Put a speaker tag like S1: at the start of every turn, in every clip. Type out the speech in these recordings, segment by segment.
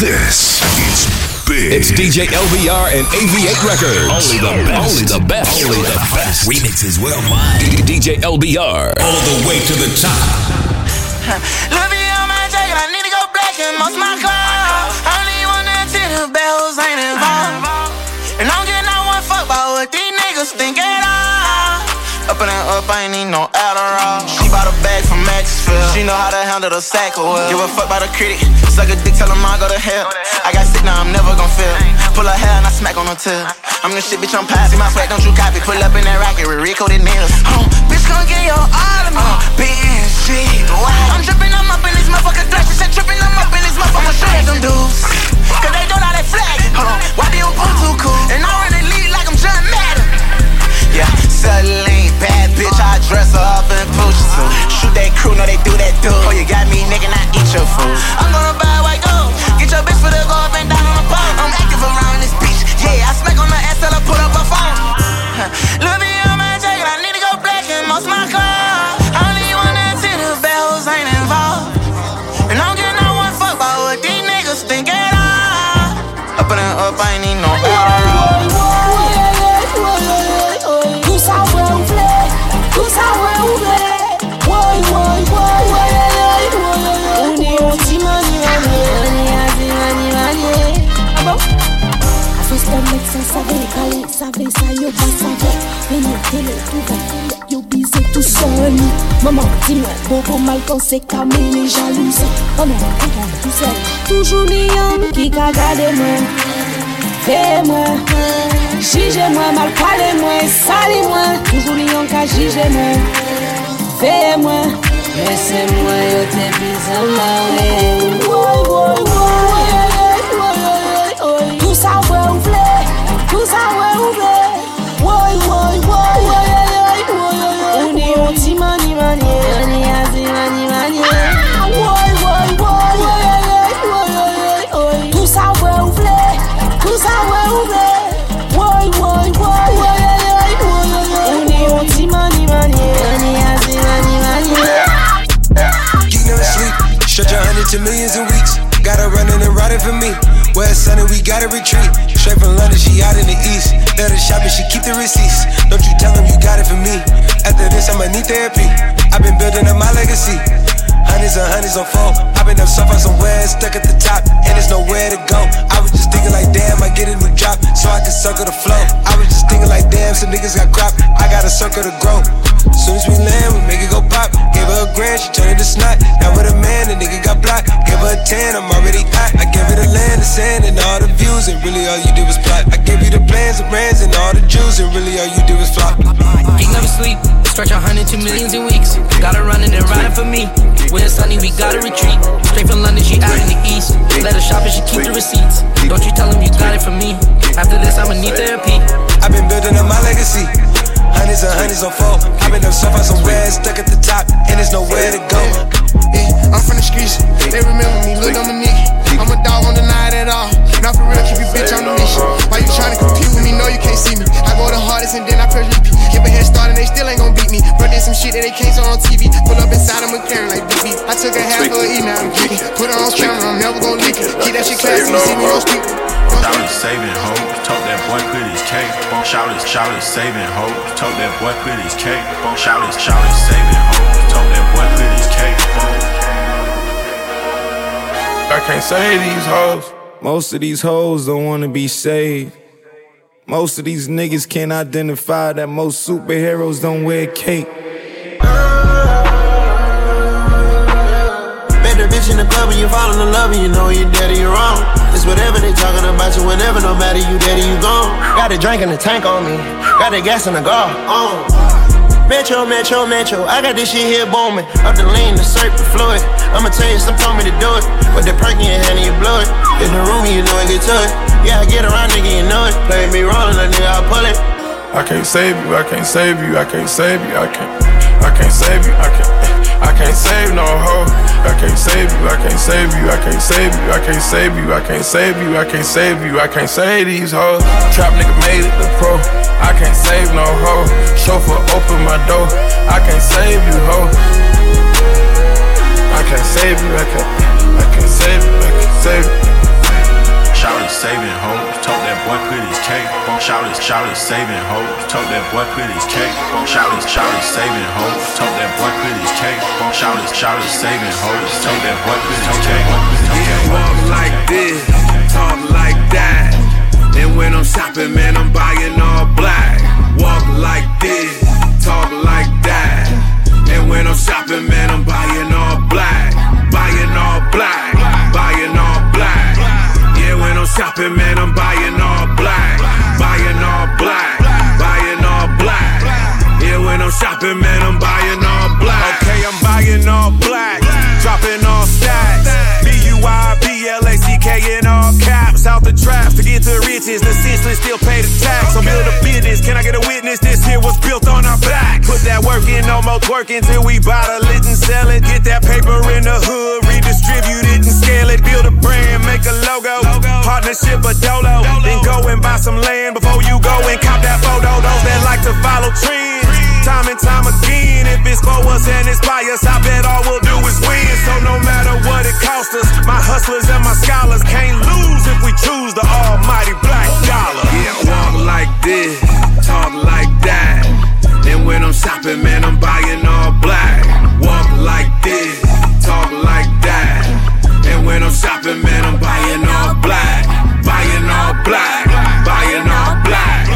S1: This is big.
S2: It's DJ LBR and AV8 Records.
S1: Only the best.
S2: Only the best.
S1: Only the best.
S3: Remixes worldwide.
S2: DJ LBR.
S3: All the way to the top.
S4: Louis on my jacket, I need to go black and most my clothes. I don't even want that till the bells ain't involved. And I don't get no one fuck about what these niggas think at all. Up and up, I ain't need no Adderall. She bought a bag from Maxfield. She know how to handle the sack of well. Give a fuck by the critic. Suck a dick, tell him I go to hell. I got sick, now I'm never gon' feel. Pull her hair and I smack on her tail. I'm the shit, bitch, I'm past. See my swag, don't you copy. Pull up in that rocket with Rico the nails. Oh, bitch, gon' get your all of me. Uh, BNG, I'm dripping, I'm up in this motherfucker. Thrash, she said tripping, I'm up in this motherfucker. Shred them dudes. Cause they know how they flag. Hold on, why do you pull too cool? And I Yeah, Celine, bad bitch, I dress her up in Poochie suit. Shoot that crew, know they do that too. Oh, you got me, nigga, not eat your food. I'm gonna buy white gold. Get your bitch for the go up and down on the pole. I'm active around this bitch. Yeah, I smack on the ass till I put up a phone. Lil' B on my jacket, I need to go black and most my clothes.
S5: Maman, di-moi, bobo Malcolm se kamil ni jalouse Maman, maman, seul. Toujou ni yon ki ka gade mwen Fe mwen. Jije mwen, mal pale mwen, sali mwen. Toujou ni yon ka jije mwen Fe mwen. Mese mwen yo te bizan la we Woy, woy, woy.
S6: Millions in weeks. Got her running and riding for me. West Sunday, we gotta retreat. Straight from London, she out in the east. Let her shop and she keep the receipts. Don't you tell them you got it for me. After this, I'ma need therapy. I've been building up my legacy. Hundreds and hundreds on four. I've been up so far somewhere, stuck at the top, and there's nowhere to go. I was just thinking like, damn, I get a new drop, so I can circle the flow. I was just thinking like, damn, some niggas got crop. I got a circle to grow. Soon as we land, we make it go pop. Gave her a grand, she turned it to snot. Now with a man, the nigga got blocked. Gave her a 10, I'm already hot. I gave her the land, the sand, and all the views, and really all you did was plot. I gave you the plans, the brands, and all the Jews, and really all you did was flop.
S7: Geek never sleep. Stretch a hundred to millions in weeks. Got her running and riding for me. When it's sunny, we gotta retreat. Straight from London, she out in the east. Let her shop and she keep the receipts. Don't you tell them you got it from me. After this, I'ma need therapy.
S6: I've been building up my legacy. Hundreds and hundreds on four. I've been up so far somewhere, stuck at the top, and there's nowhere to go.
S8: Yeah, I'm from the streets. They remember me, Lil Dominique. I'm a dog, won't deny it at all. Not for real, keep your bitch on the leash. Why you tryna compete with me? No, you can't see me. I go the hardest and then I press repeat. Give a head start and they still ain't gon' beat me. Bro, did some shit that they can't show on TV. Pull up inside of McLaren like BB. I took a half of E, now I'm. Put her on camera, I'm never gon' leak it. Keep that shit classy, you see me on speaker.
S9: Shout it saving hoes, told that boy quit his cake. Shout it, shout it saving hoes, told that boy quit his cake. Shout it, shout it saving hoes, told that boy quit
S10: I can't say these hoes. Most of these hoes don't wanna be saved. Most of these niggas can't identify that most superheroes don't wear cape.
S11: Met the bitch in the club and you fall in love and you know you're dead or you're wrong. It's whatever they talking about you, whenever, no matter you dead or you gone. Got a drink in the tank on me, got the gas in the car. On. Metro, Metro, Metro, I got this shit here booming. Up the lean, the surf, the fluid. I'ma tell you, some told me to do it. With the perk in your hand and you blow it. In the room, you know it get to it. Yeah, I get around, nigga, you know it. Play me rolling, a nigga, I pull it.
S10: I can't save you, I can't save you, I can't save you, I can't, I can't save you, I can't, I can't save no hoe. I can't save you, I can't save you, I can't save you, I can't save you, I can't save you, I can't save you, I can't save these hoes. Trap nigga made it the pro. I can't save no hoe. Chauffeur open my door. I can't save you, hoe. I can't save you, I can't, I can't save you, I can't save you.
S9: Cake. Shout it, shout it, saving hoes. Told that boy put his cake. Shout it, shout it, saving hoes. Told that boy put his cake. Shout it, shout it, saving hoes. Told that boy put his cake.
S12: Yeah, walk like this, talk like that. And when I'm shopping, man, I'm buying all black. Walk like this, talk like that. And when I'm shopping, man, I'm buying all black. Buying all black, shopping, man, I'm buying all black. Buying all black, buying all black. Yeah, when I'm shopping, man, I'm buying all black. Okay, I'm buying all black, dropping all stacks. B U I B L A C K in all caps. Out the trap to get to riches. The senseless still pay the tax. I'm build a business. Can I get a witness? This here was built on our back. Put that work in, no more twerking till we bottle it and sell it. Get that paper in the hood, redistribute it and scale it. Build a brand, make a logo. Partnership a dolo. Then go and buy some land before you go and cop that photo. Those that like to follow trends. Time and time again, if it's for us and it's by us, I bet all we'll do is win. So no matter what it costs us, my hustlers and my scholars can't lose if we choose the almighty black dollar. Yeah, walk like this, talk like that. And when I'm shopping, man, I'm buying all black. Walk like this, talk like that. And when I'm shopping, man, I'm buying all black. Buying all black, buying all black.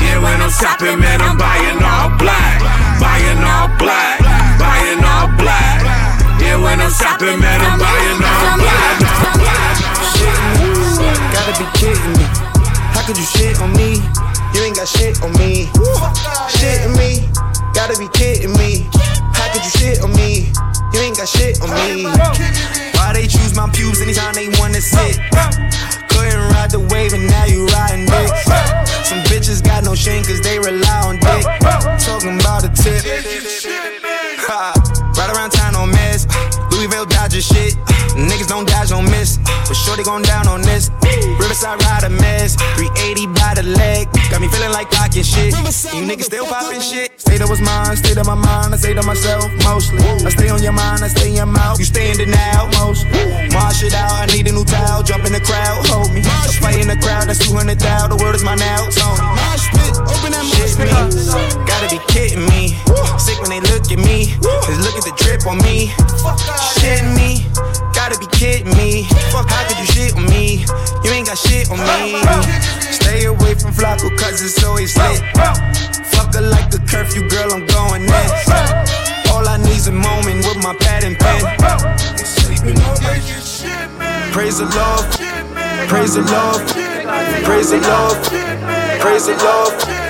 S12: Yeah, when I'm shopping, man, I'm buying all black. Buying all black, buying all black. Yeah, when I'm shopping, man, I'm buying all black.
S13: Gotta be kidding me. How could you shit on me? You ain't got shit on me. Shitting me. Gotta be kidding me. Could you shit on me? You ain't got shit on me. Why they choose my pews anytime they wanna sit? Couldn't ride the wave and now you riding dick. Some bitches got no shame cause they rely on dick. Talking about a tip. Right around town on mess. Louisville Dodger shit. Niggas don't dodge, don't miss. But sure they gon' down on this. Riverside ride a mess. 380 by the leg. Got me feeling like clocking shit. You niggas still poppin' shit. State of was mine, state of my mind. I say to myself mostly. I stay on your mind, I stay in your mouth. You stay in denial mostly. March it out, I need a new towel. Jump in the crowd, hold me. A fight in the crowd, that's 200 thou. The word is my now, Tony. Open that shit me. Gotta be kidding me. Sick when they look at me. Just look at the drip on me. Shitting me. Gotta be kidding me. Fuck, how could you shit on me? You ain't got shit on me. Stay away from Flacco, cause it's always lit. Fuck her like a curfew, girl, I'm going in. All I need's a moment with my pad and pen. Praise the Lord. Praise the Lord. Praise the Lord. Praise the Lord.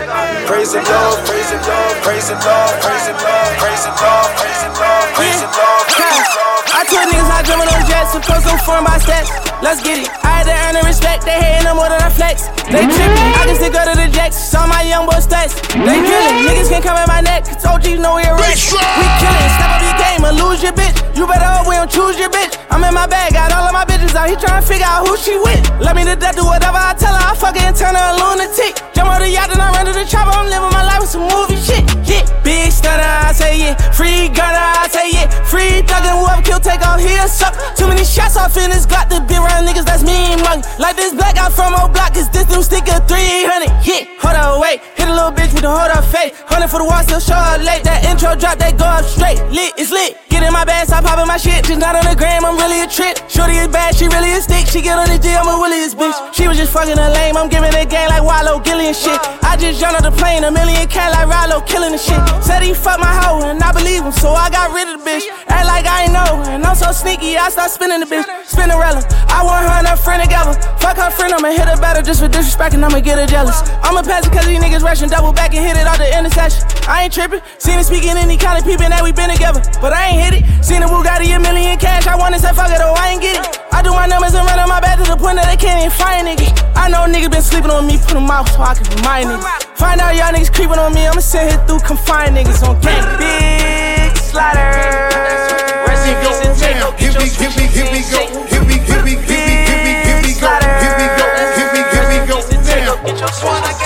S13: Praise the Lord, praise the Lord, praise the Lord, praise the Lord, praise the Lord, praise the Lord, praise the Lord, praise the Lord.
S14: I told niggas I dreamin' on jets, supposed to form by stats. Let's get it. I had to earn the respect, they hatin' no more than I flex. They trippin', I just go to the jacks, saw my young boys stats. They drillin', niggas can't come at my neck, told you know we're rich. We killin', step up your game or lose your bitch. You better hope we don't choose your bitch. I'm in my bag, got all of my bitches out, he trying to figure out who she with. Love me to death, do whatever I tell her, I fuck turn her a lunatic. Jump on the yacht and I run to the chopper, I'm living my life with some movie shit. Yeah, big stunner, I say yeah. Free Gunna, I say yeah. Free thuggin', whoever kill, take off here, suck. Too many shots off in this Glock, the big round niggas, that's me, and mug. Like this black out from old block, is this new sticker 300. Yeah, hold up, wait. Hit a little bitch with the hold up face. Hundred for the wall, still show up late. That intro drop, they go up straight. Lit, it's lit. Get in my bag, stop popping my shit. Just not on the gram, I'm really a trip. Shorty is bad, she really a stick. She get on the G, I'm a williest bitch. She was just fucking a lame, I'm giving a game like Wallow, Gillian shit. I just jumped on the plane, a million cat like Rollo, killing the shit. Said he fucked my hoe, and I believe him, so I got rid of the bitch. Act like I ain't know, and I'm so sneaky, I start spinning the bitch. Spinnerella, I want her and her friend together. Fuck her friend, I'ma hit her better just for disrespect, and I'ma get her jealous. I'ma pass it cause these niggas rushing, double back and hit it out the intersection. I ain't tripping, seen it speaking any kind of peeping that we been together, but I ain't hit it. Seen a Bugatti a million cash, I wanna say fuck it, oh I ain't get it. I do my numbers and run on my back to the point that they can't even find niggas. I know niggas been sleeping on me, put them out so I can remind niggas. Find out y'all niggas creeping on me, I'ma sit here through confined niggas on gang. Big slider. Rest in peace and take
S15: Here we, here we, here we go. Here we, here we, here we, here we, here we go. Here we go. Here we, here we go. Now.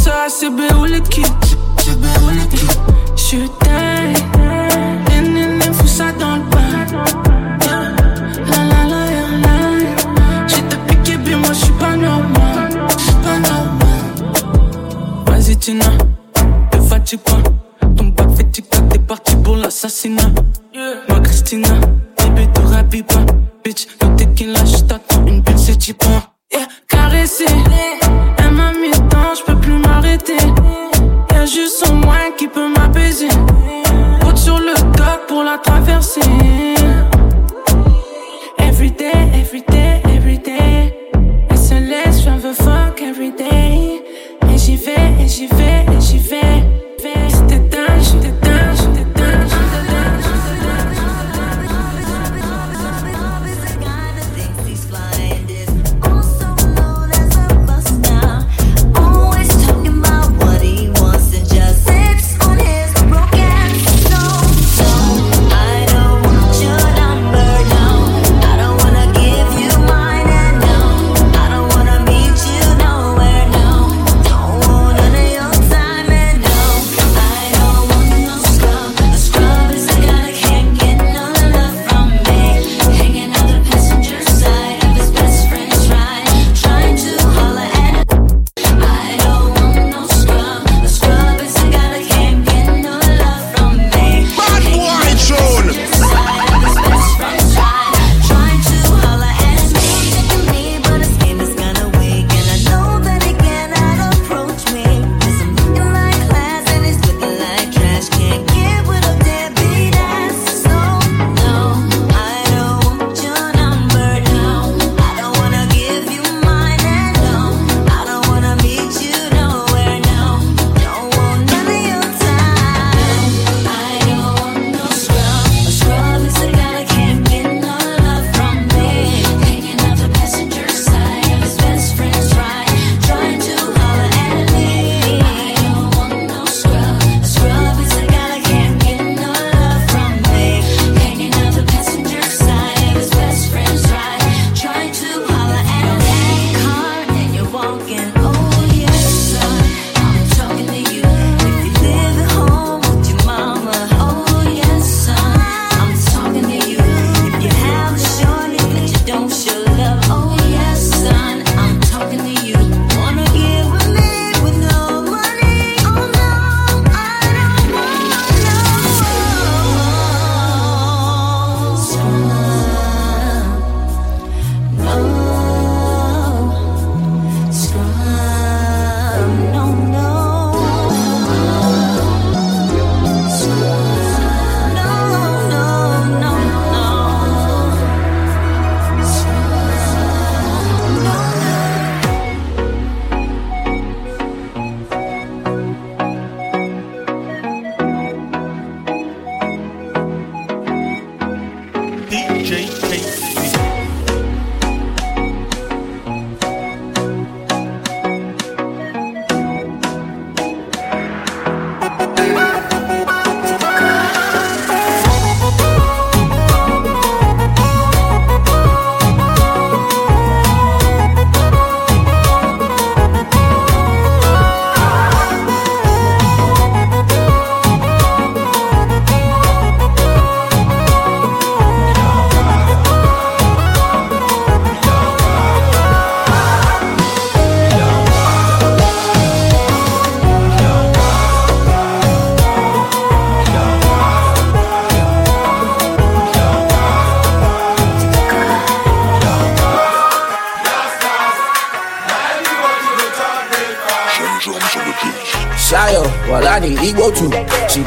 S16: ça, c'est béoulé qui. C'est béoulé qui. J'suis dingue. Nénéné, fous ça dans le bain. La la la pas normal. J'suis pas normal. Vas-y, Tina. Fatigue pas. Ton bac fait tic-tac, t'es parti pour l'assassinat. Christina. Bébé, te pas. Bitch, le tequila, j't'attends. Une bulle, c'est pas. Yeah, caressé. sans moi qui peut m'apaiser. Route sur le dock pour la traverser.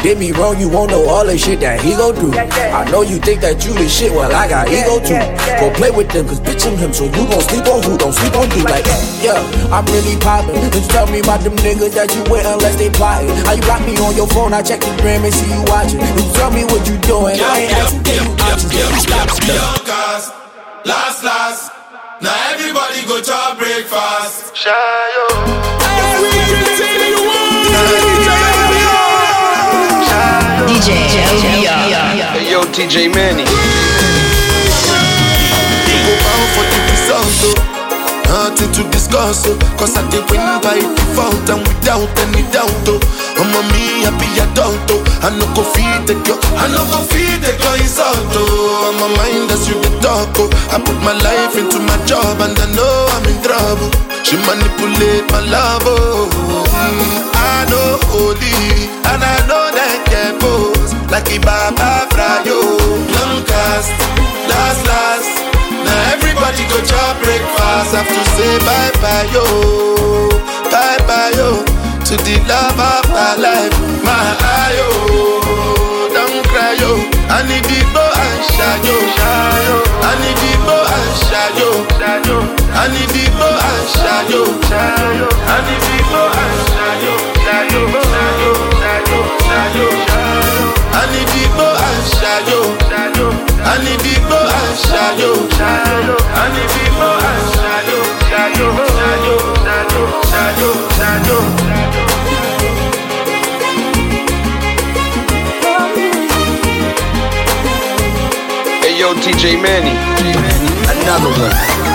S17: Did me wrong, you won't know all the shit that he go through. I know you think that you the shit, well I got ego too. Go play with them, cause bitch I'm him, so you gon' sleep on who, don't sleep on you. Like, yeah, I'm really poppin'. Just tell me about them niggas that you with unless they plotting. How you block me on your phone, I check the gram and see you watching. You tell me what you doing, I ain't asking, give you options, give you stop.
S18: Yonkers, last, last. Now everybody go to breakfast. Shayo.
S19: DJ
S20: Hey, yo, TJ Manny.
S18: Go bound for the result. Nothing to discuss, oh. Cause I did win by default and without any doubt, oh. I'm a me happy adult, oh. I no go feed the girl, I no go feed the girl insult, oh. I'm a mind that's you the talk, oh. I put my life into my job and I know I'm in trouble. She manipulate my love, oh. Mm, I know holy, and I know that get pose like a Baba Fryo. Long cast, last, last. Now everybody go chop breakfast. Have to say bye bye yo, bye bye yo to the love of my life, my ayo. Don't cry yo, I need the bow and shayo. I need the bow and shayo. I need the bow and shayo. I need the shayo. I need the bow and shayo, shayo, shayo, shayo, shayo, shayo.
S20: Hey, yo, TJ Manny. Another one.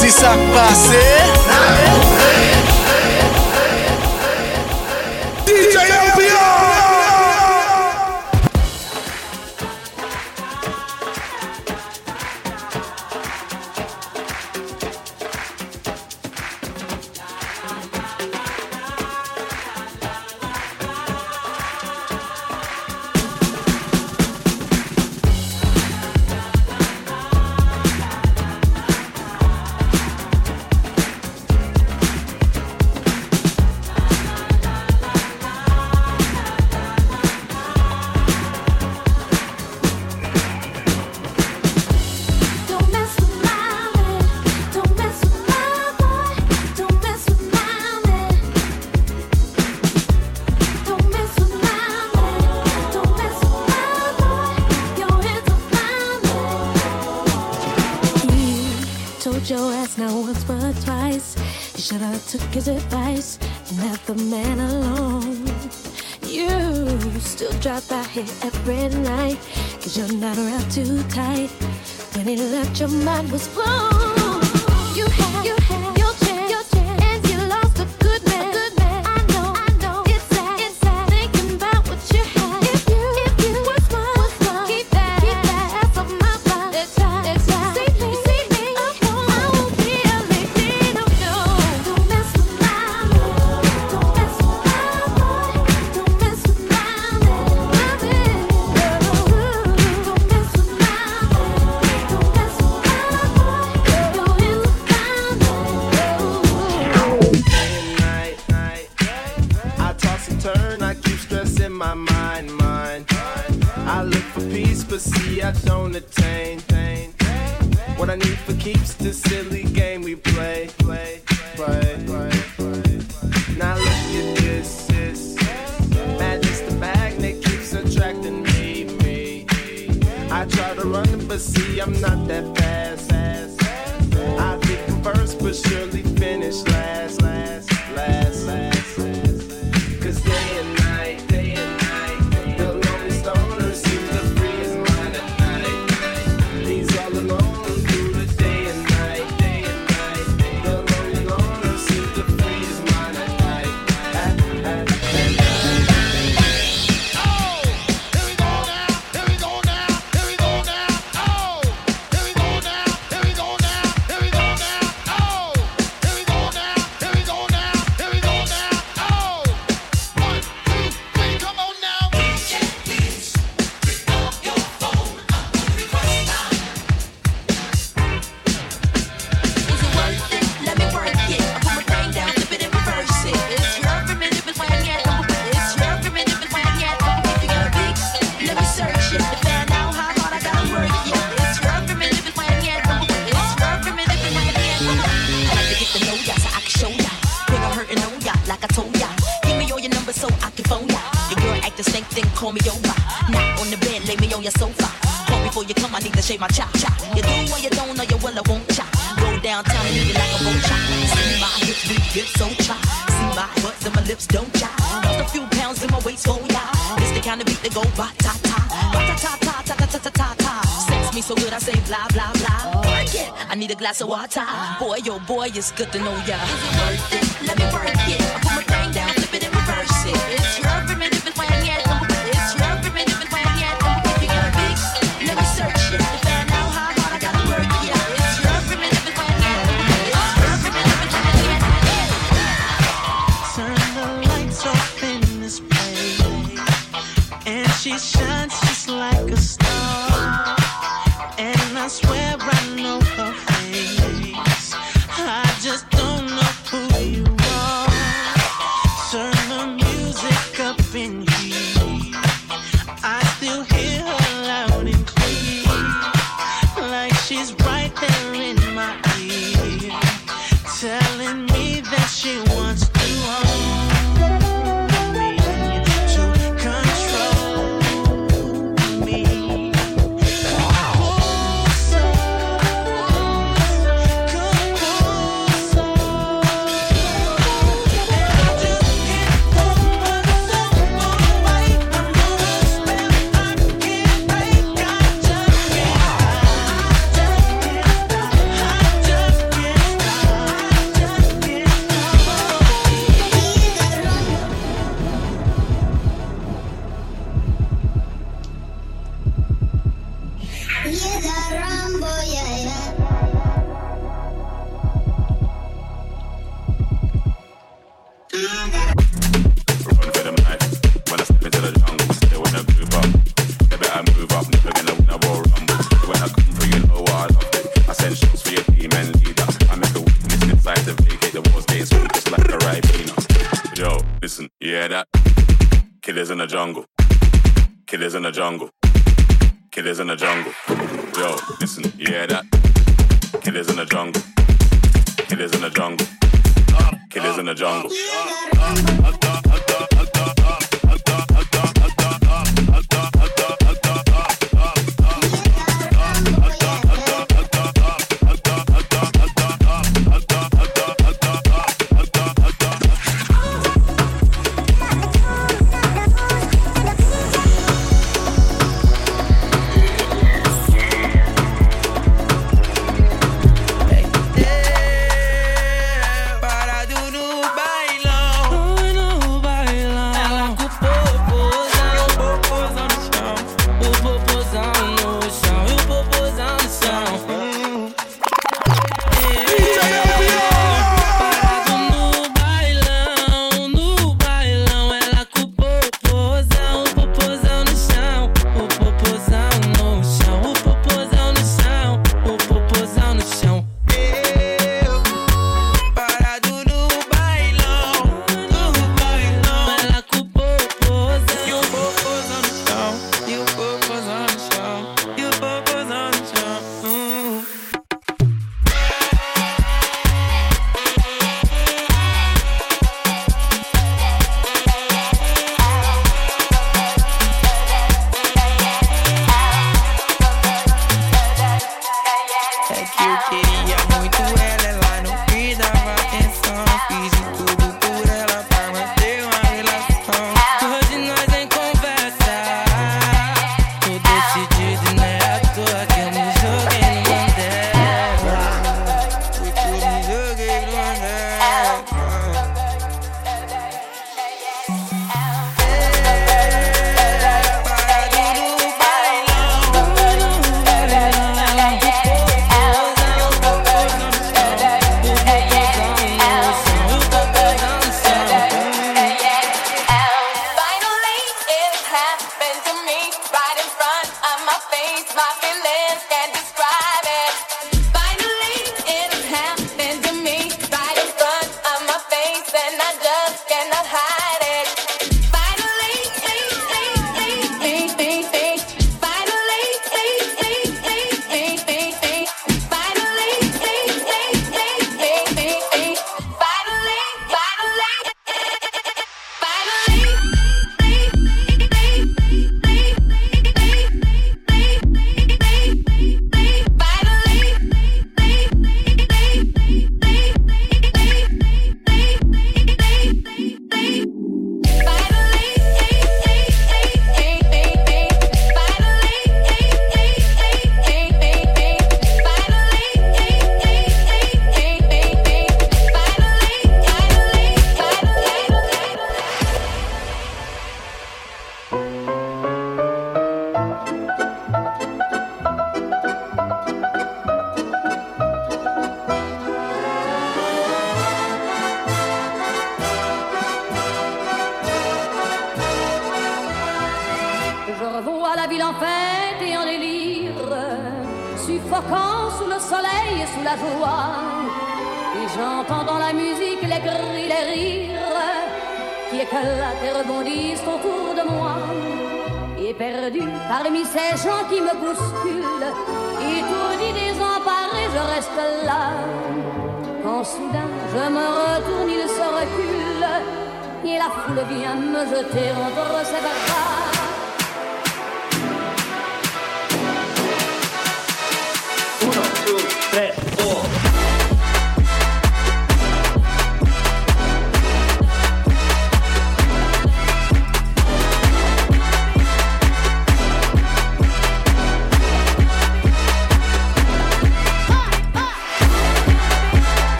S21: dit ça
S22: passait Have took his advice and left the man alone. You still drop out here every night. Cause you're not around too tight. When he left, your mind was blown.
S23: glass of water. Boy, yo, oh boy, it's good to know ya. me
S24: that she wants.
S25: jungle.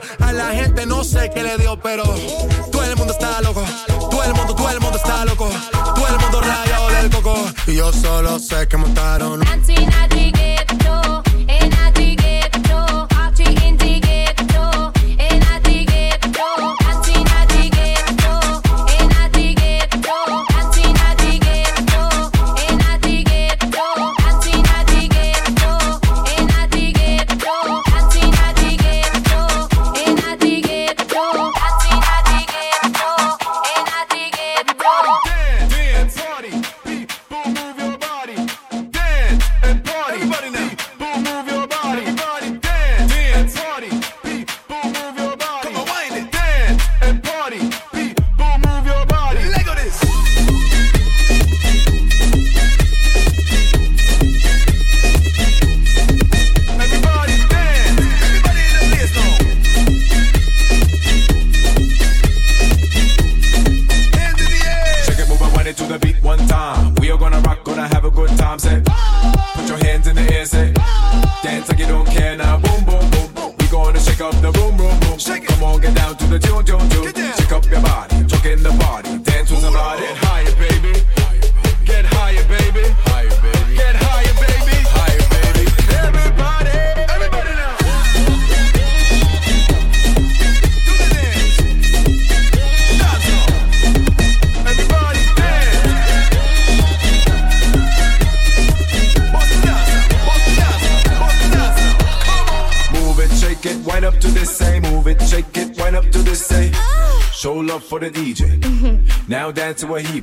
S26: Sé
S27: Dance
S15: to a he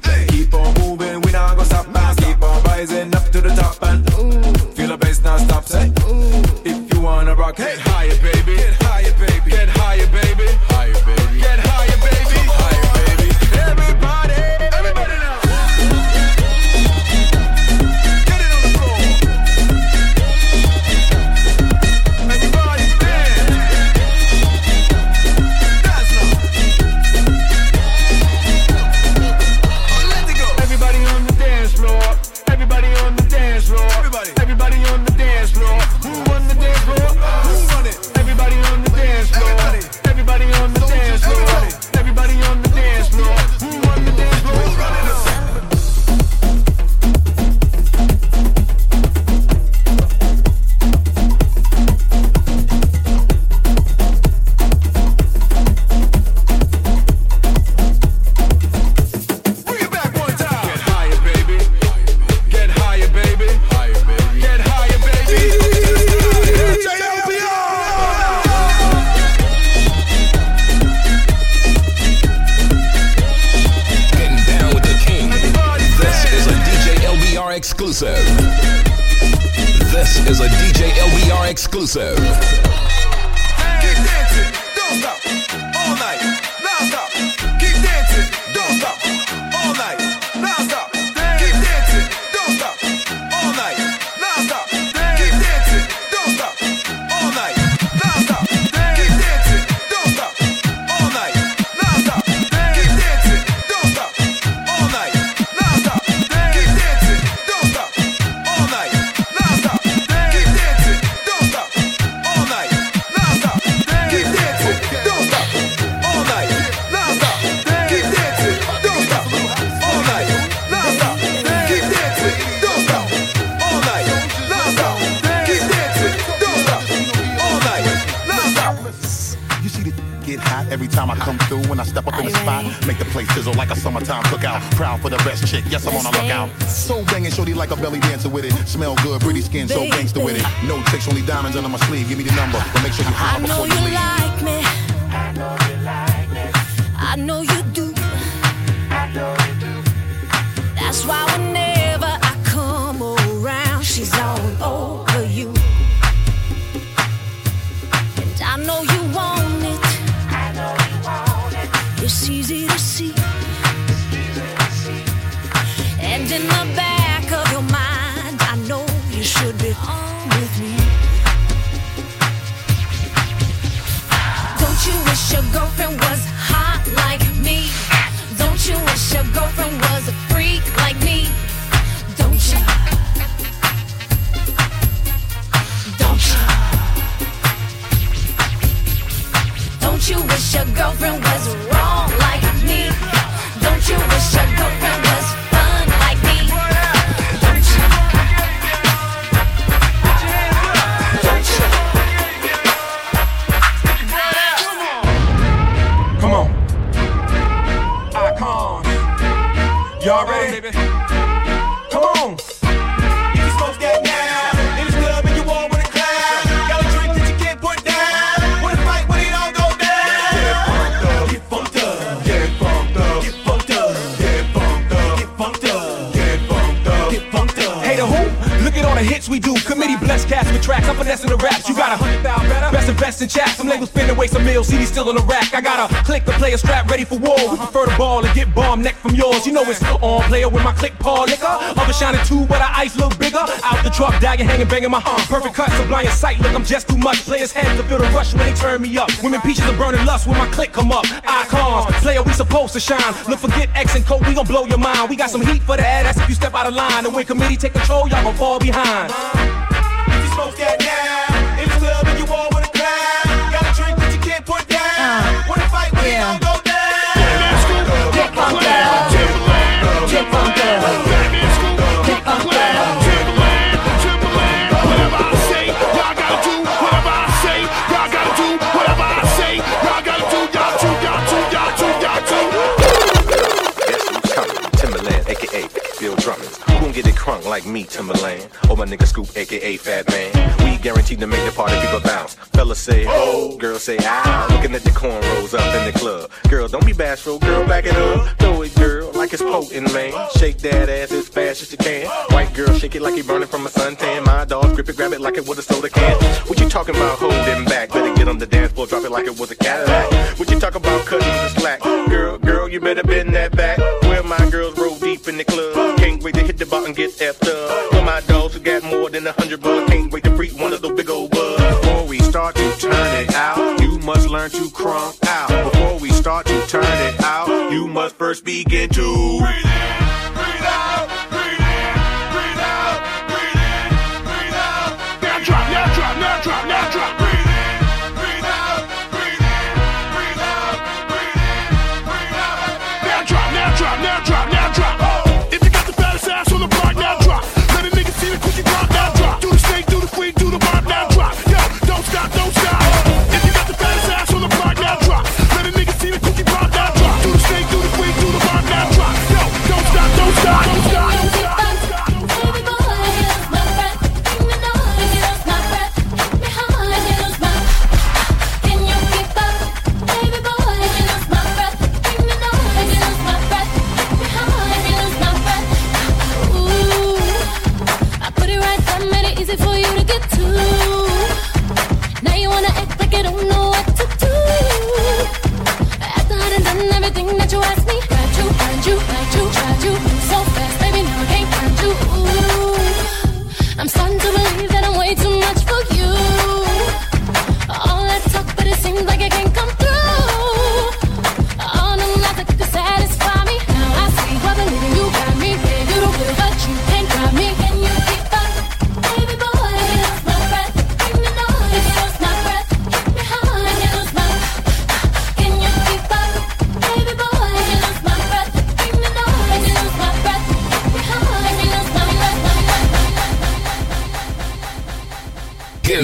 S22: your girlfriend
S28: yours. You know it's on player with my click paw liquor. Other shining too, but our ice look bigger. Out the truck, dying, hanging, banging my hump. Perfect cut, sublime sight. Look, I'm just too much. Players heads to feel the rush when they turn me up. Women peaches are burning lust when my click come up. Icons, player, we supposed to shine. Look, forget X and Coke, we gon' blow your mind. We got some heat for the ass if you step out of line. And when committee take control, y'all gon' fall behind. Get
S29: it crunk like me, Timberland? Or my nigga Scoop, aka Fat Man. We guaranteed to make the party people bounce. Fellas say oh, girls say ah. Looking at the cornrows up in the club. Girl, don't be bashful, girl, back it up. Throw it, girl, like it's potent, man. Shake that ass as fast as you can. White girl, shake it like you burning from a suntan. My dog, grip it, grab it like it was a soda can. What you talking about holding back? Better get on the dance floor, drop it like it was a Cadillac. What you talking about cutting the slack? Girl, girl, you better bend that back. Where my girls roll deep in the club. Can't wait to hit the and get effed up. For my dogs who got more than a hundred bucks. Can't wait to freak one of those big old bugs. Before we start to turn it out, you must learn to crunk out. Start to turn it out, you must first begin to breathe in.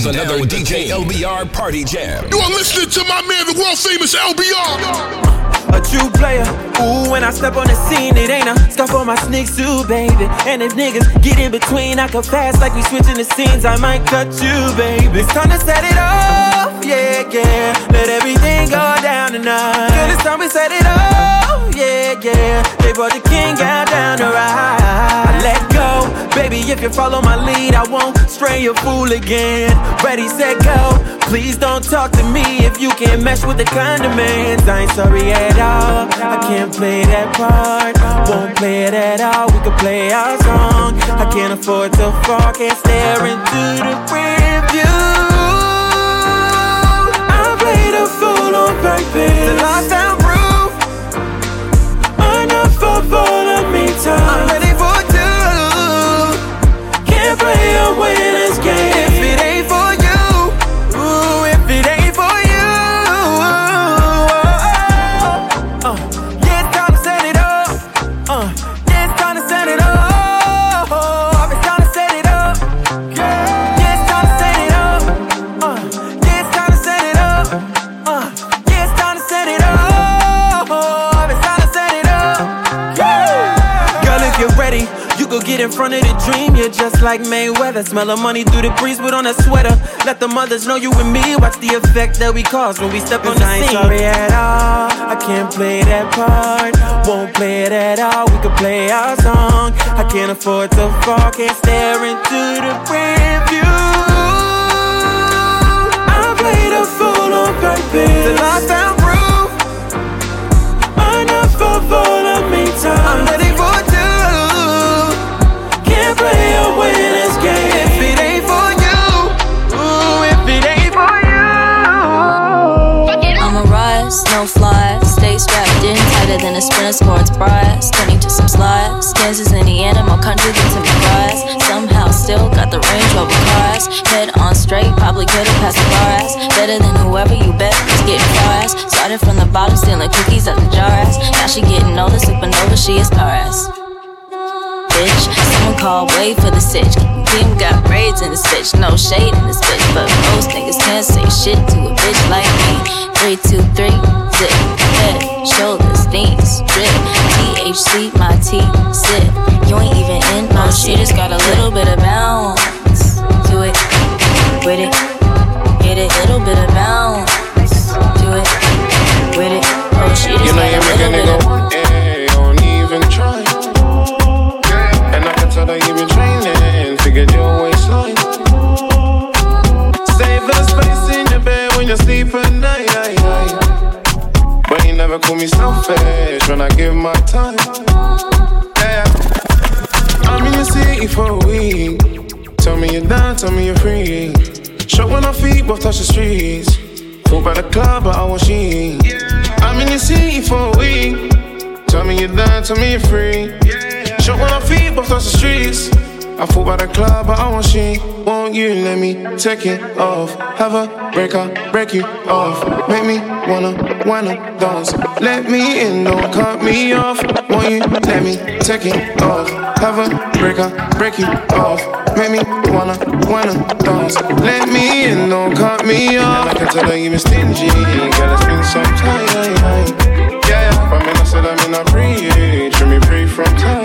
S2: Here's another DJ LBR party jam.
S30: You are listening to my man, the world famous LBR.
S24: a true player. Ooh, when I step on the scene, it ain't a scuff on my sneaks too, baby. And if niggas get in between, I can fast like we switching the scenes. I might cut you, baby. It's time to set it off, yeah, yeah. Let everything go down tonight. Girl, it's time we set it off, yeah, yeah. They brought the king out down to ride. I let go, baby. If you follow my lead, I won't stray your fool again. Ready, set, go. Please don't talk to me if you can't mesh with the condiments. I ain't sorry at all. I can't play that part. Won't play it at all. We can play our song. I can't afford to fall. Can't stare into the preview. I played a fool on purpose. Enough get in front of the dream. You're just like Mayweather. Smell the money through the breeze, put on a sweater. Let the mothers know you and me. Watch the effect that we cause when we step on the I ain't scene. sorry at all. I can't play that part. Won't play it at all. We could play our song. I can't afford to fall. Can't stare into the preview. I played a fool on purpose. The lost down proof. Enough of all of me time.
S31: Tighter than a sprinter sports bras. Turning to some slides. Kansas, Indiana, more country to rise. Somehow still got the Range Rover cars. Head on straight, probably could've passed the bars. Better than whoever you bet was getting fries. Started from the bottom, stealing cookies out the jars. Now she getting all older, supernova, she is Paris. Bitch, someone call, wait for the sitch. Team got braids in the stitch, no shade in this bitch. But most niggas can't say shit to a bitch like me. Three, two, three, zip. Head, shoulders, knees, drip. THC, my T, sip. You ain't even in my oh, shit. Just got a little bit of bounce to it, with it. Get it, little bit of bounce to it, with it. Oh, she just
S18: You know
S31: got a little bit of
S18: want never call me selfish when I give my time. Yeah. I'm in your city for a week. Tell me you're down, tell me you're free. Shop when our feet, both touch the streets. Full by the club, but I want she. I'm in your city for a week. Tell me you're down, tell me you're free. Shop when our feet, both touch the streets. I fall by the club, but I want she. Won't you let me take it off? Have a break up, break you off. Make me wanna, wanna dance. Let me in, don't cut me off. Won't you let me take it off? Have a break up, break you off. Make me wanna, wanna dance. Let me in, don't cut me off. And I can tell that you been stingy, girl. It's been some time. Yeah, yeah. but man, I said I'm in a free. Treat me free from time.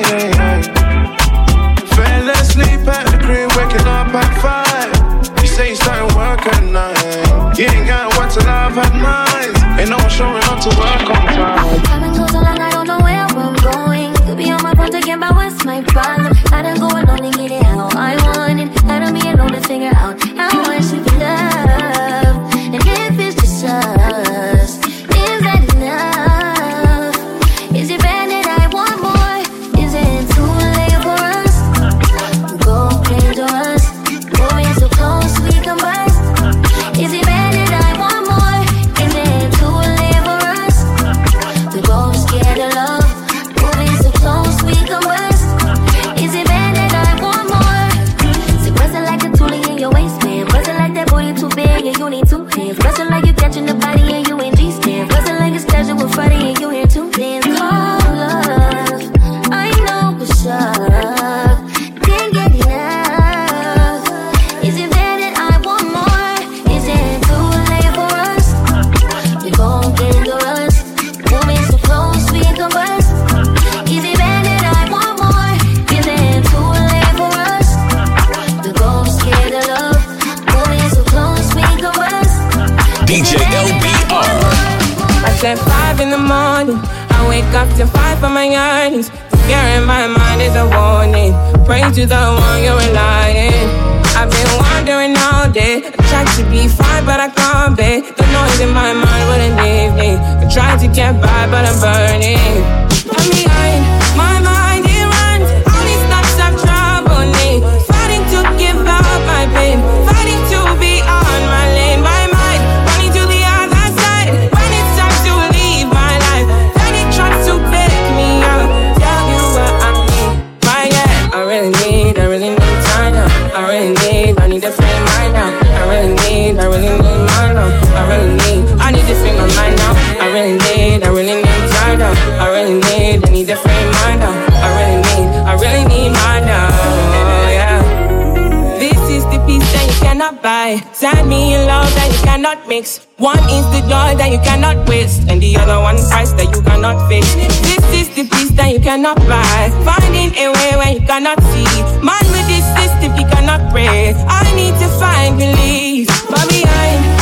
S18: To work on time.
S32: I've been so long, I don't know where I'm going. Could be on my phone thinking about what's my problem.
S14: My earnings. Fear in my mind is a warning. Pray to the one you're relying. I've been wandering all day. I tried to be fine, but I can't be. The noise in my mind wouldn't leave me. I tried to get by, but I'm burning. I'm behind cannot. Send me in love that you cannot mix. One is the joy that you cannot waste, and the other one price that you cannot fix. This is the peace that you cannot buy. Finding a way where you cannot see. Man with this system, you cannot pray. I need to find relief. But behind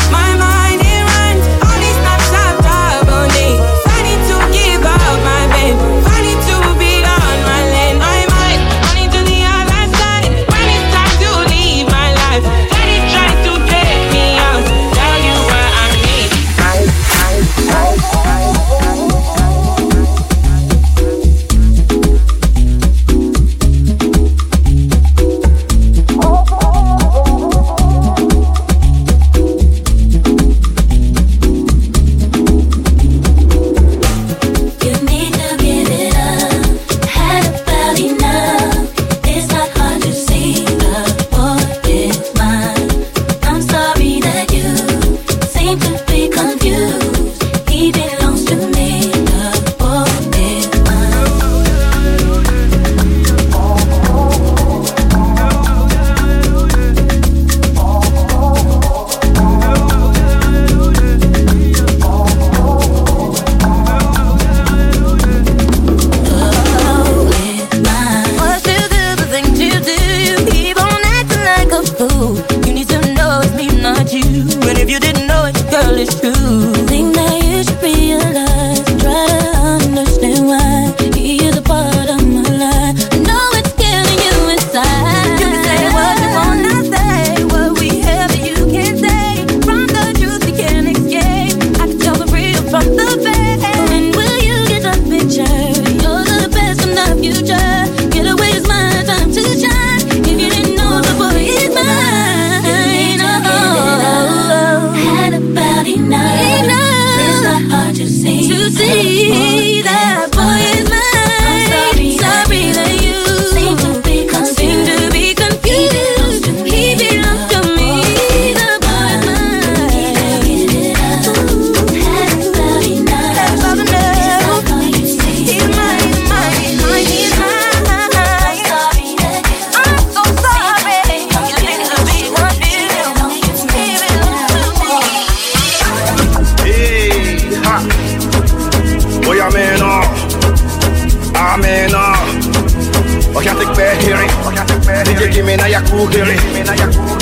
S14: me
S33: now your cool hearing.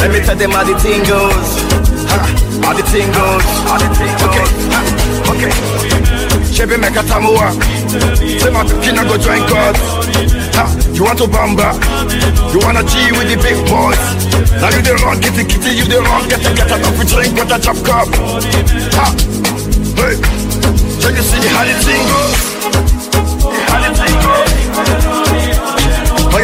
S33: Let me tell them how the thing goes. Ha, how the thing goes. Okay, ha, okay. Chebe make a tamua. Say my kina go join God. Ha, you want to bamba? You wanna G with the big boys? Now you the wrong, kitty kitty, you the wrong, get a get a coffee drink, get a chop cup. Ha, hey, so you see how the thing goes? How the thing goes?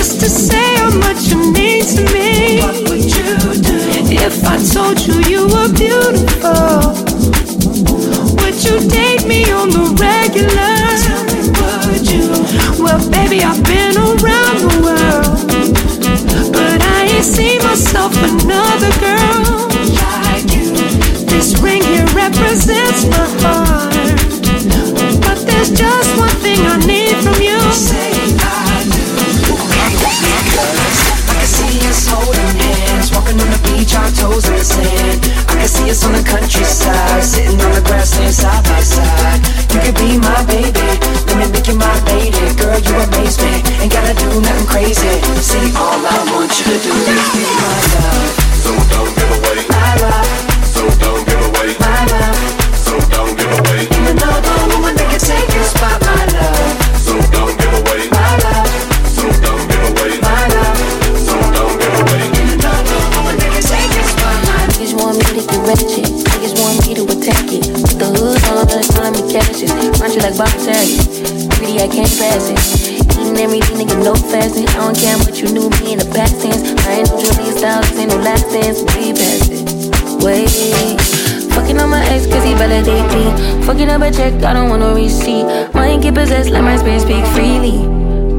S22: just to say how much you mean to me, what would you do? If I told you you were beautiful, would you date me on the regular? Would you? Well, baby, I've been around the world, but I ain't seen myself another girl like you. This ring here represents my heart. But there's just one thing I need from you. Say
S34: beach, our
S35: toes in the sand. I can
S34: see
S35: us on the
S32: countryside, sitting on the grassland side by side. You could be my baby, let me make you my lady. Girl, you amaze me, ain't gotta do nothing crazy. See, all I want you to do is be my love. So don't give away. Check, I don't want no receipt. Mind get possessed, let my spirit speak freely.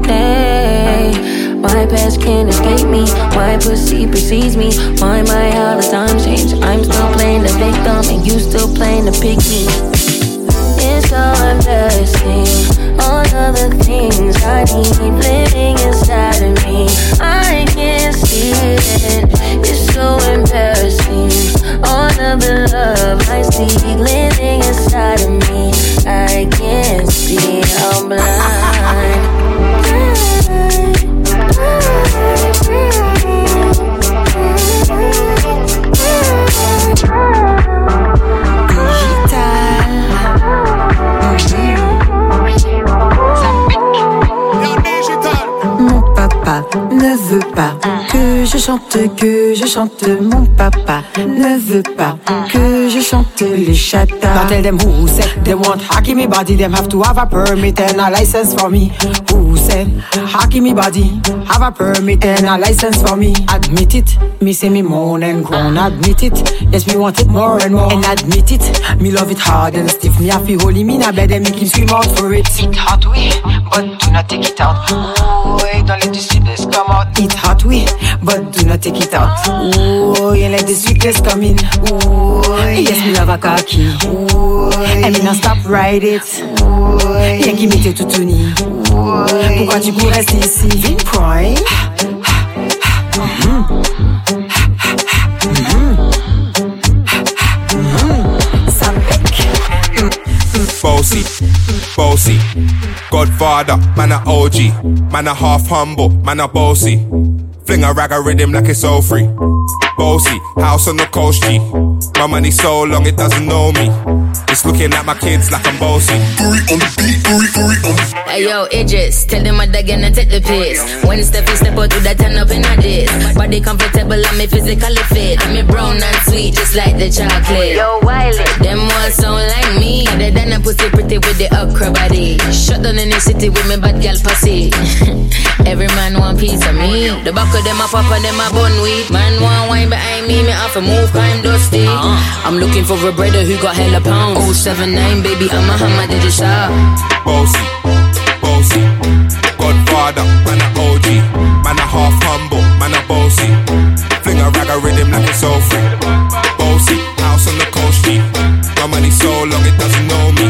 S32: Hey, my past can't escape me. My pussy precedes me. Why my how the time change? I'm still playing the victim and you still playing the pick me. It's so embarrassing. All of the things I need living inside of me. I can't see it. It's so embarrassing. All of the love I see living inside of me. I can't see. I'm
S36: Mon papa ne veut pas que je chante, que je chante. Mon papa ne veut pas que je chante les chatas.
S37: Now tell them who said they want hockey me body, them have to have a permit and a license for me. Who said hockey me body, have a permit and a license for me? Admit it, me say me moan and groan. Admit it, yes me want it more and more. And admit it, me love it hard and stiff. Me have to hold him in a bed and make him scream out for it. It hot we, but do not take it out. Ooh, but do not take it out. Ooh, and let the sweetness come in. Ooh, yes me love a cocky. Ooh, and me not stop ride it. Ooh, yeah, give me tes toutounis. Pourquoi tu cours rester ici? Mhm. Mhm.
S13: Bossy, bossy. Godfather, man a OG. Man a half humble, man a bossy. Fling a rag a rhythm like it's all free. Bossy, house on the coast G. My money so long it doesn't know me. It's looking at my kids like I'm bossy.
S31: Hey yo, Idris, tell them what they're gonna take the piss. When Steffi step out with that turn up in a dish. Body comfortable, I'm me physically fit. I'm me brown and sweet, just like the chocolate. Yo, Wiley, them ones sound like me. They done a pussy pretty with the okra body. Shut down in the city with me bad gal pussy. Every man want piece of me. The back of them a pop and them a bun weed. Man want wine behind me, me have to move crime dusty. Uh-huh. I'm looking for a brother who got hella pounds. 079, baby, I'm a hammer, did you shop?
S13: Bossy, bossy. Godfather, man a OG. Man a half humble, man a bossy. Fling a rag a rhythm like it's all free. Bossy, house on the coast G. My money so long it doesn't know me.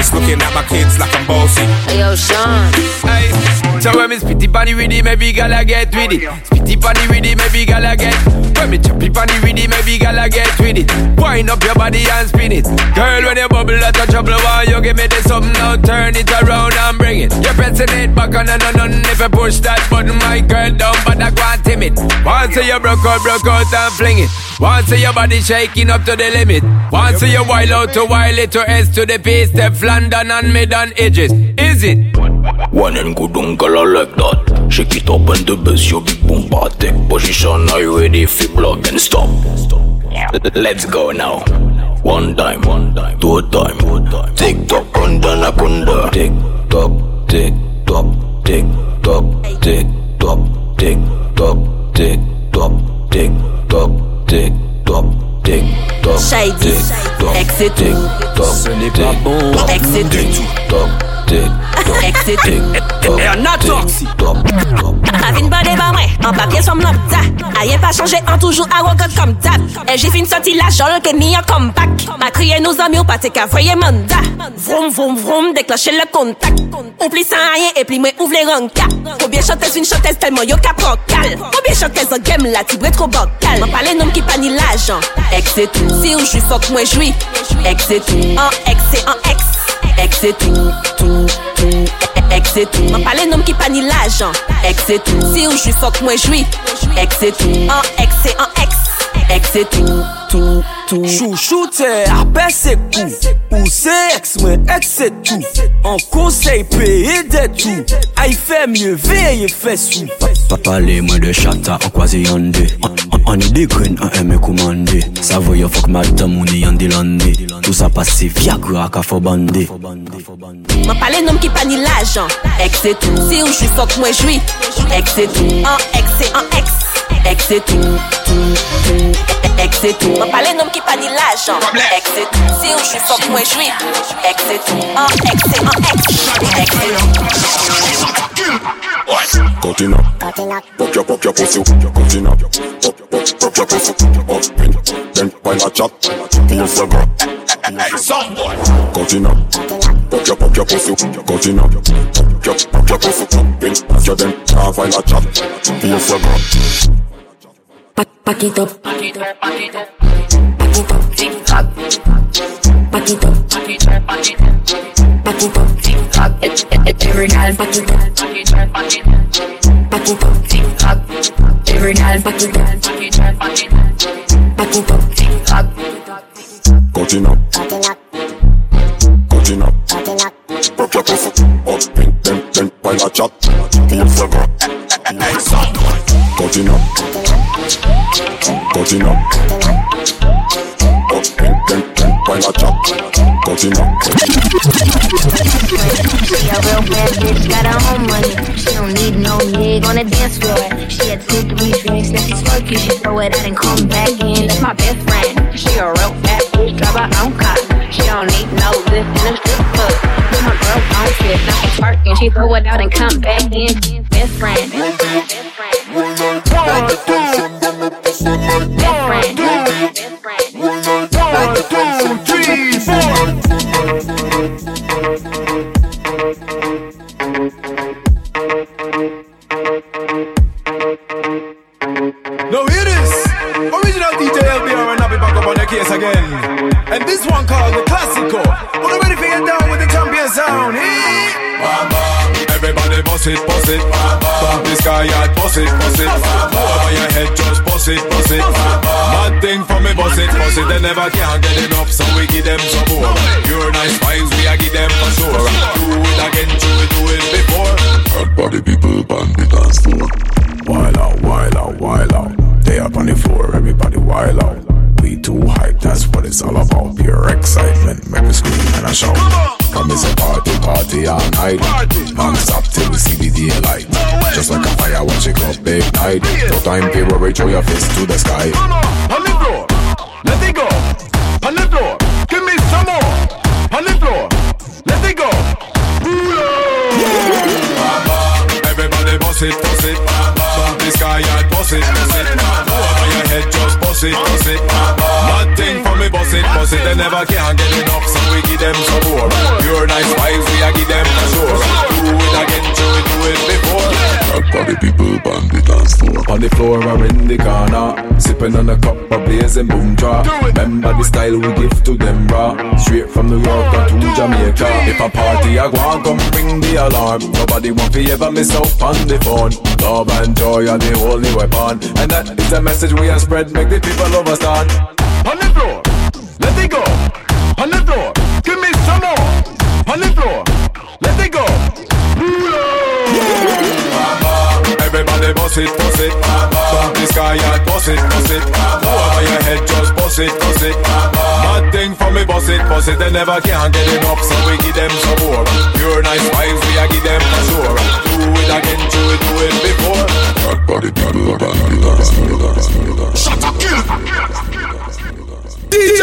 S13: It's looking at my kids like I'm bossy.
S31: Hey yo, Sean.
S12: Hey, so when me spitty bunny with it, maybe gala get with it. Spitty bunny with it, maybe gala get. When me choppy bunny with it, maybe gala get with it. Wind up your body and spin it. Girl, when you bubble out of trouble, why you give me this something now? Turn it around and bring it. You're pressing it back on and on and if you push that button, my girl but I can't timid. Once you broke out, broke out and fling it. Once your body shaking up to the limit. Once you wild out to wild it to S to the P step, London and mid and edges. Is it?
S38: When and go girl, I like that. Shake it up and the best your big boom bar. Position, are you ready if you block and stop? Let's go now. One time, one time, two time, two time. Tick tock, run down, up, run down. Tick tock, tick tock, tick tock, tick tock, tick tock, tick tock, tick tock, tick tock.
S39: Tic toc, tic toc,
S38: tic toc, tic toc,
S39: tic toc, tic toc, Exit E
S38: an a torsi
S39: A vin bade ba mwen An papye som nan pta A ye pa chanje an toujou a wakot kom tap E jifin soti la jol ke ni an kompak Ma kriye nou zami ou pate ka voye manda Vroom vroom vroom dekloche le kontak Ou pli san a ye e pli mwen ouvle ranka Koubyen chantez vin chantez telman yo ka prokal Koubyen chantez an gem la tibre tro bokal Man pale nom ki pa ni l'ajan Exit Si ou jwi fok mwen jwi Exit An ex se an ex. Ex tout, tout, tout. Ek se tou Mwen pale nom ki pa ni l'ajan, ek se tou Si ou jwi fok mwen jwi, ek se tou An ek se an eks, ek se tou Tou, tou
S40: Chouchou te apè se kou. Ou se eks mwen eks se tou. An konsey peye de tou. Ay fè mye veye fè sou.
S41: Papale mwen de chata an kwazi yande. An yi de kren an eme koumande. Sa voye fok madam ou ni yande lande. Tout sa pase viagra ka fo bande.
S39: Mwen pale nom ki pa ni l'ajan. Ek se tou. Si ou jwi fok mwen jwi Ek se tou. An ek se an eks ek se tou Tou, tou, ek se tou Mwen pale nom ki pa ni l'ajan, ek se tou Si ou jwi fok mwen jwi, ek se tou An ek se an eks, ek se tou
S33: Cutting up, pop your pop your pussy, cutting up, pop pop pop your pussy, up in, then while I chat, feel so good. Some boy, cutting up, pop your pop your pussy, cutting up, pop your pop your pussy, up in, as you then half while I chat, feel so good.
S42: Pack, pack it up. Pack it up. Pack it up. Pack it up. Tick tock. Pack it up. Pack it up. Pack it up. Pack it up. Every girl pack it up. Pack it up. Pack it up. Pack it up. Every girl pack it up. Pack it up. Pack it up. Pack it up. Tick tock.
S33: Cutting up, cutting up, pop your pussy, up in, then then while I chat, feel so good. Cutting
S43: She a real bad bitch, got her own money. She don't need no nigga on the dance floor. She had two, three drinks, now she's. She throw it out and come back in. That's my best friend. She a real bad bitch, drive her own car. She don't need no lift in a strip club. Girl on tip, now she's twerking. She throw it out and come back in. Best friend.
S44: Again. And this one called the Classico. You ready for get down with the champion sound? Hey.
S45: Everybody boss it, boss it. Bump this guy out, boss it, boss it. Over your head, just boss it, boss it. Mad thing for me, boss it, boss it. They never can get enough, so we give them some more. Pure nice vibes, we a give them for sure. Do it again, do it, do it before.
S33: Hot body people, band the dance floor.
S44: Wild out, wild out, wild out. They up on the floor, everybody wild out. We too hype, that's what it's all about. Pure excitement, make me scream and I shout. Come is a party, party all night. Non-stop till we see the daylight. Just like a fire, watch it go big night. No time to worry, throw your fist to the sky.
S26: On the floor, let it go. On the floor, give me some more. On the floor, let it go.
S45: Everybody boss it, boss it. Bump this guy out, boss it, boss it. Over your head, just boss it, boss it. Mad thing for me, boss it, boss it. They never can get enough, so we give them some more. Pure nice vibes, we a give them for sure. Do it again, do it, do it before.
S33: Hot body people, band the dance floor.
S44: On the floor or in the corner. Sipping on a cup of blazing boom drop Remember the style we give to them raw Straight from New York down to Jamaica. If a party I go on, come ring the alarm. Nobody want to ever miss out on the phone. Love and joy are the only weapon. And that is the message we have spread. Make the people understand.
S26: On the floor, let it go. On the floor, give me some more. On the floor, let it go.
S45: Everybody boss it, boss it. Bump this guy out, boss it, boss it. Over your head, just boss it, boss it. Mad thing for me, boss it, boss it. They never can get enough, so we give them some more. Pure nice vibes, we a give them for sure. Do it again, do it, do it before.
S33: Hot body people, band the dance floor.
S26: Shut up, kill.
S44: DJ